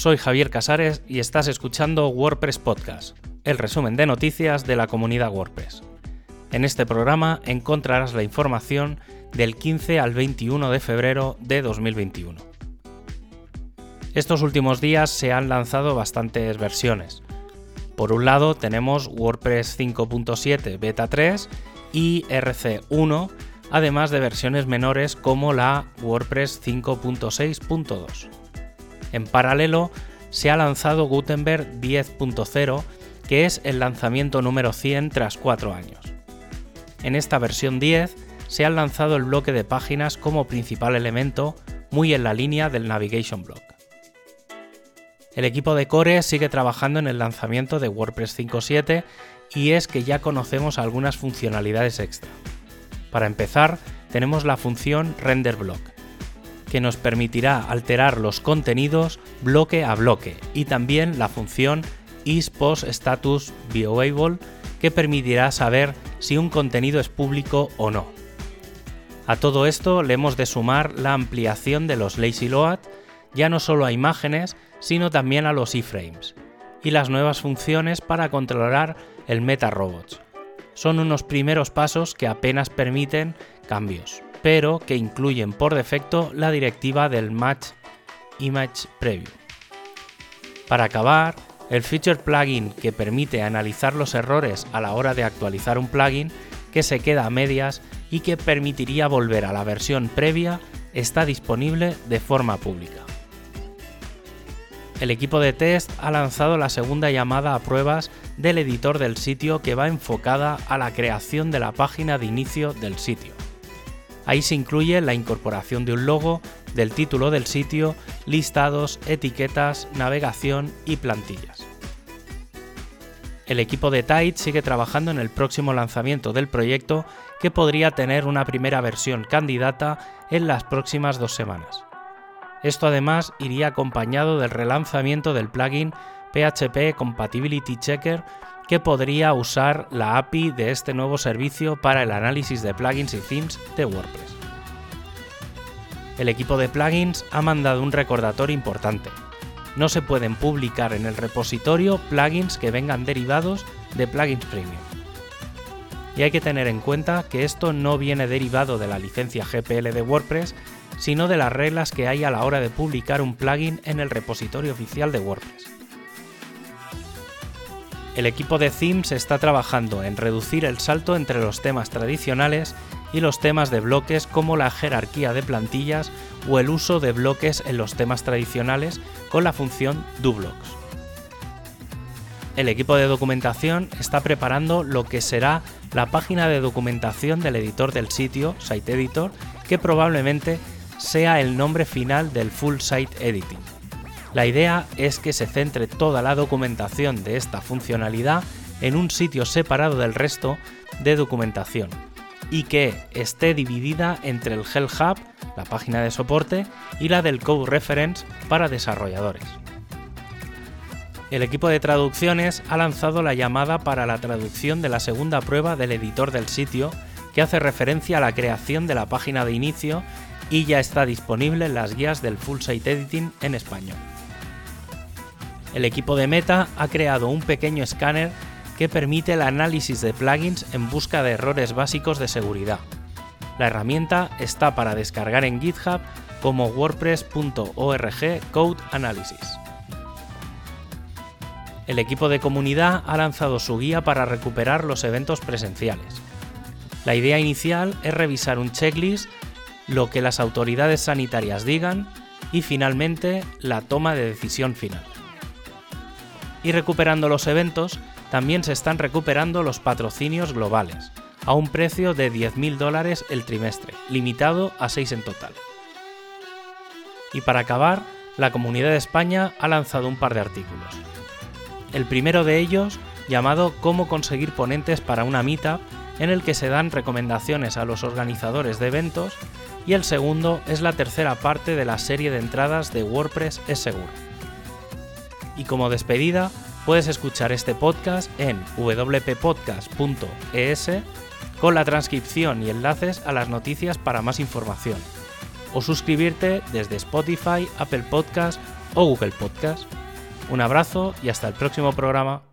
soy Javier Casares y estás escuchando WordPress Podcast, el resumen de noticias de la comunidad WordPress. En este programa encontrarás la información del 15 al 21 de febrero de 2021. Estos últimos días se han lanzado bastantes versiones. Por un lado tenemos WordPress 5.7 Beta 3 y RC1, además de versiones menores como la WordPress 5.6.2. En paralelo, se ha lanzado Gutenberg 10.0, que es el lanzamiento número 100 tras 4 años. En esta versión 10 se ha lanzado el bloque de páginas como principal elemento, muy en la línea del Navigation Block. El equipo de Core sigue trabajando en el lanzamiento de WordPress 5.7 y es que ya conocemos algunas funcionalidades extra. Para empezar, tenemos la función Render Block, que nos permitirá alterar los contenidos bloque a bloque, y también la función isPostStatusViewable, que permitirá saber si un contenido es público o no. A todo esto le hemos de sumar la ampliación de los lazy load, ya no solo a imágenes, sino también a los iframes, y las nuevas funciones para controlar el meta robots. Son unos primeros pasos que apenas permiten cambios, pero que incluyen por defecto la directiva del Match Image Preview. Para acabar, el feature plugin que permite analizar los errores a la hora de actualizar un plugin que se queda a medias y que permitiría volver a la versión previa está disponible de forma pública el equipo de test ha lanzado la segunda llamada a pruebas del editor del sitio que va enfocada a la creación de la página de inicio del sitio. Ahí se incluye la incorporación de un logo, del título del sitio, listados, etiquetas, navegación y plantillas. El equipo de Tide sigue trabajando en el próximo lanzamiento del proyecto que podría tener una primera versión candidata en las próximas dos semanas. Esto además iría acompañado del relanzamiento del plugin PHP Compatibility Checker que podría usar la API de este nuevo servicio para el análisis de plugins y themes de WordPress. El equipo de plugins ha mandado un recordatorio importante. No se pueden publicar en el repositorio plugins que vengan derivados de plugins premium. Y hay que tener en cuenta que esto no viene derivado de la licencia GPL de WordPress, sino de las reglas que hay a la hora de publicar un plugin en el repositorio oficial de WordPress. El equipo de themes está trabajando en reducir el salto entre los temas tradicionales y los temas de bloques como la jerarquía de plantillas o el uso de bloques en los temas tradicionales con la función doBlocks. El equipo de documentación está preparando lo que será la página de documentación del editor del sitio, Site Editor, que probablemente sea el nombre final del Full Site Editing. La idea es que se centre toda la documentación de esta funcionalidad en un sitio separado del resto de documentación y que esté dividida entre el Help Hub, la página de soporte, y la del Code Reference para desarrolladores. El equipo de traducciones ha lanzado la llamada para la traducción de la segunda prueba del editor del sitio que hace referencia a la creación de la página de inicio y ya está disponible en las guías del Full Site Editing en español. El equipo de Meta ha creado un pequeño escáner que permite el análisis de plugins en busca de errores básicos de seguridad. La herramienta está para descargar en GitHub como wordpress.org Code Analysis. El equipo de comunidad ha lanzado su guía para recuperar los eventos presenciales. La idea inicial es revisar un checklist lo que las autoridades sanitarias digan y finalmente la toma de decisión final. Y recuperando los eventos, también se están recuperando los patrocinios globales, a un precio de 10.000 dólares el trimestre, limitado a 6 en total. Y para acabar, la Comunidad de España ha lanzado un par de artículos. El primero de ellos, llamado Cómo conseguir ponentes para una meetup, en el que se dan recomendaciones a los organizadores de eventos y el segundo es la tercera parte de la serie de entradas de WordPress es seguro. Y como despedida, puedes escuchar este podcast en wppodcast.es con la transcripción y enlaces a las noticias para más información. o suscribirte desde Spotify, Apple Podcast o Google Podcast. Un abrazo y hasta el próximo programa.